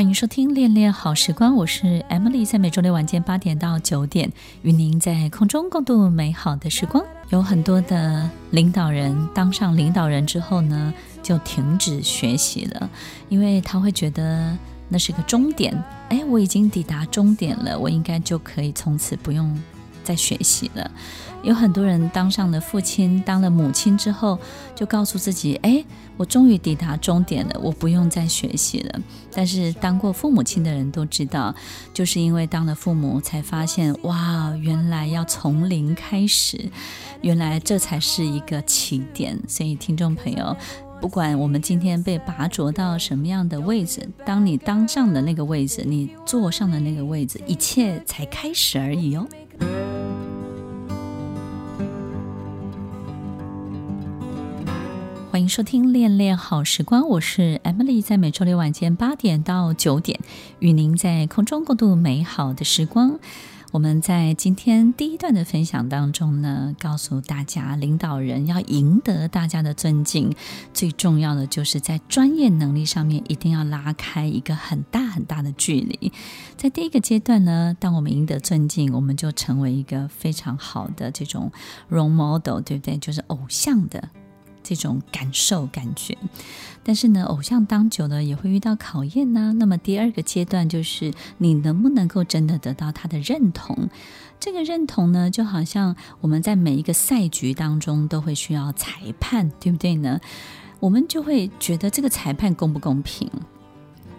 欢迎收听《恋恋好时光》，我是 Emily，在每周六晚间八点到九点，与您在空中共度美好的时光。有很多的领导人当上领导人之后呢，就停止学习了，因为他会觉得那是个终点。哎，我已经抵达终点了，我应该就可以从此不用在学习了。有很多人当上了父亲，当了母亲之后，就告诉自己：“哎，我终于抵达终点了，我不用再学习了。”但是当过父母亲的人都知道，就是因为当了父母，才发现哇，原来要从零开始，原来这才是一个起点。所以，听众朋友，不管我们今天被拔擢到什么样的位置，当你当上的那个位置，你坐上的那个位置，一切才开始而已哦。收听《恋恋好时光》，我是 Emily，在每周六晚间八点到九点，与您在空中共度美好的时光。我们在今天第一段的分享当中呢，告诉大家，领导人要赢得大家的尊敬，最重要的就是在专业能力上面一定要拉开一个很大很大的距离。在第一个阶段呢，当我们赢得尊敬，我们就成为一个非常好的这种 role model，对不对？就是偶像的。这种感受感觉，但是呢，偶像当久了也会遇到考验呢。那么第二个阶段就是你能不能够真的得到他的认同？这个认同呢，就好像我们在每一个赛局当中都会需要裁判，对不对呢？我们就会觉得这个裁判公不公平？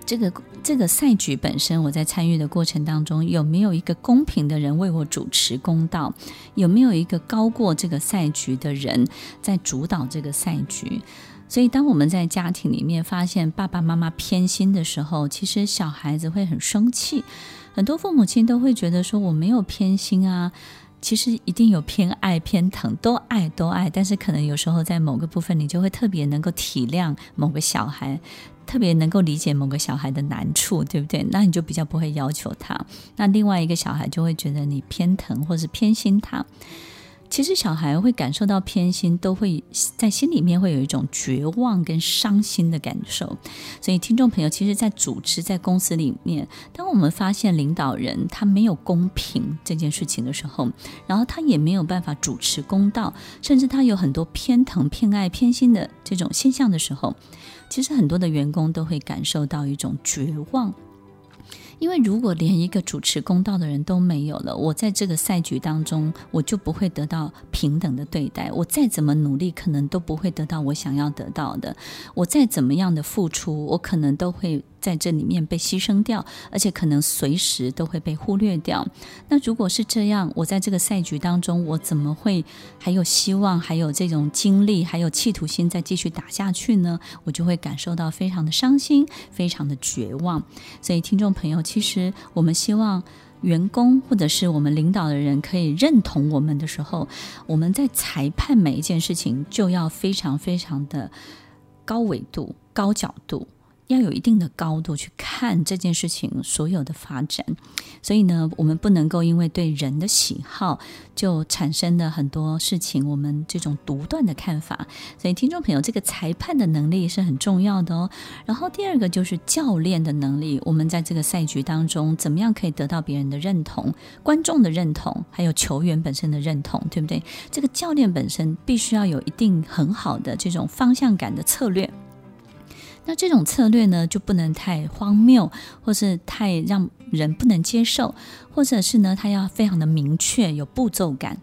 这个这个赛局本身，我在参与的过程当中，有没有一个公平的人为我主持公道？有没有一个高过这个赛局的人在主导这个赛局？所以，当我们在家庭里面发现爸爸妈妈偏心的时候，其实小孩子会很生气。很多父母亲都会觉得说：“我没有偏心啊。”其实一定有偏爱偏疼，都爱都爱，但是可能有时候在某个部分，你就会特别能够体谅某个小孩，特别能够理解某个小孩的难处，对不对？那你就比较不会要求他。那另外一个小孩就会觉得你偏疼或是偏心他。其实小孩会感受到偏心，都会在心里面会有一种绝望跟伤心的感受。所以，听众朋友，其实，在组织、在公司里面，当我们发现领导人他没有公平这件事情的时候，然后他也没有办法主持公道，甚至他有很多偏疼、偏爱、偏心的这种现象的时候，其实很多的员工都会感受到一种绝望。因为如果连一个主持公道的人都没有了，我在这个赛局当中，我就不会得到平等的对待。我再怎么努力，可能都不会得到我想要得到的。我再怎么样的付出，我可能都会。在这里面被牺牲掉，而且可能随时都会被忽略掉。那如果是这样，我在这个赛局当中，我怎么会还有希望，还有这种精力，还有企图心再继续打下去呢？我就会感受到非常的伤心，非常的绝望。所以，听众朋友，其实我们希望员工或者是我们领导的人可以认同我们的时候，我们在裁判每一件事情就要非常非常的高维度、高角度。要有一定的高度去看这件事情所有的发展，所以呢，我们不能够因为对人的喜好就产生了很多事情，我们这种独断的看法。所以，听众朋友，这个裁判的能力是很重要的哦。然后，第二个就是教练的能力。我们在这个赛局当中，怎么样可以得到别人的认同、观众的认同，还有球员本身的认同，对不对？这个教练本身必须要有一定很好的这种方向感的策略。那这种策略呢，就不能太荒谬，或是太让人不能接受，或者是呢，它要非常的明确，有步骤感。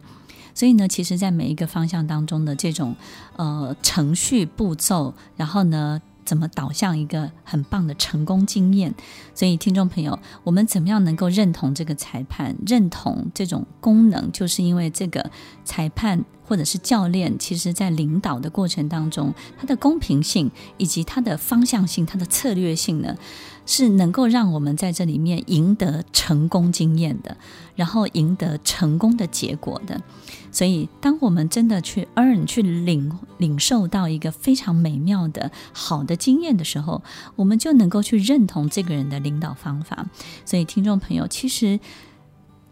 所以呢，其实，在每一个方向当中的这种呃程序步骤，然后呢，怎么导向一个很棒的成功经验？所以，听众朋友，我们怎么样能够认同这个裁判，认同这种功能？就是因为这个裁判或者是教练，其实在领导的过程当中，他的公平性以及他的方向性、他的策略性呢，是能够让我们在这里面赢得成功经验的，然后赢得成功的结果的。所以，当我们真的去 earn 去领领受到一个非常美妙的好的经验的时候，我们就能够去认同这个人的领导方法。所以，听众朋友，其实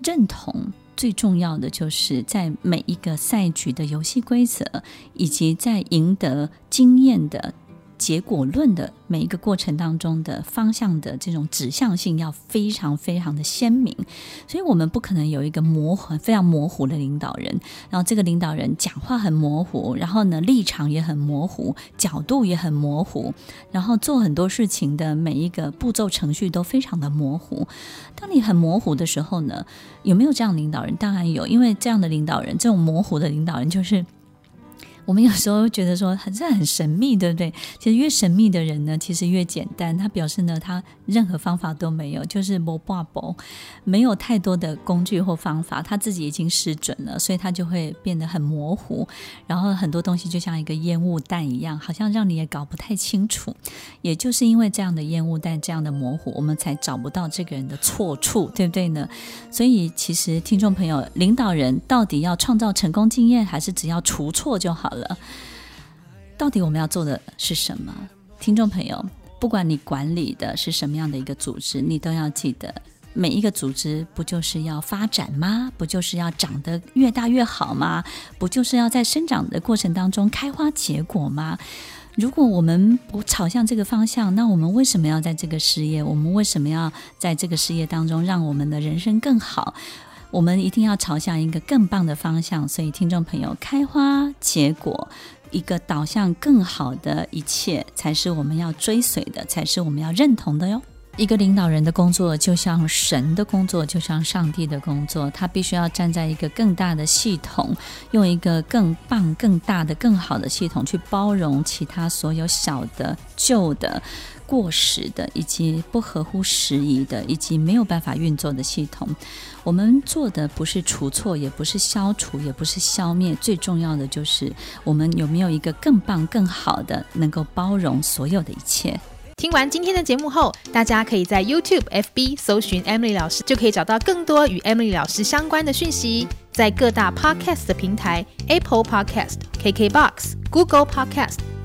认同最重要的就是在每一个赛局的游戏规则，以及在赢得经验的结果论的每一个过程当中的方向的这种指向性要非常非常的鲜明，所以我们不可能有一个模糊、非常模糊的领导人。然后这个领导人讲话很模糊，然后呢立场也很模糊，角度也很模糊，然后做很多事情的每一个步骤程序都非常的模糊。当你很模糊的时候呢，有没有这样的领导人？当然有，因为这样的领导人，这种模糊的领导人就是。我们有时候觉得说很这很神秘，对不对？其实越神秘的人呢，其实越简单。他表示呢，他任何方法都没有，就是无半步，没有太多的工具或方法，他自己已经失准了，所以他就会变得很模糊。然后很多东西就像一个烟雾弹一样，好像让你也搞不太清楚。也就是因为这样的烟雾弹，这样的模糊，我们才找不到这个人的错处，对不对呢？所以其实听众朋友，领导人到底要创造成功经验，还是只要除错就好？了，到底我们要做的是什么？听众朋友，不管你管理的是什么样的一个组织，你都要记得，每一个组织不就是要发展吗？不就是要长得越大越好吗？不就是要在生长的过程当中开花结果吗？如果我们不朝向这个方向，那我们为什么要在这个事业？我们为什么要在这个事业当中让我们的人生更好？我们一定要朝向一个更棒的方向，所以听众朋友，开花结果，一个导向更好的一切，才是我们要追随的，才是我们要认同的哟。一个领导人的工作，就像神的工作，就像上帝的工作，他必须要站在一个更大的系统，用一个更棒、更大的、更好的系统去包容其他所有小的、旧的。过时的，以及不合乎时宜的，以及没有办法运作的系统，我们做的不是除错，也不是消除，也不是消灭，最重要的就是我们有没有一个更棒、更好的，能够包容所有的一切。听完今天的节目后，大家可以在 YouTube、FB 搜寻 Emily 老师，就可以找到更多与 Emily 老师相关的讯息。在各大 Podcast 的平台，Apple Podcast、KKBox、Google Podcast、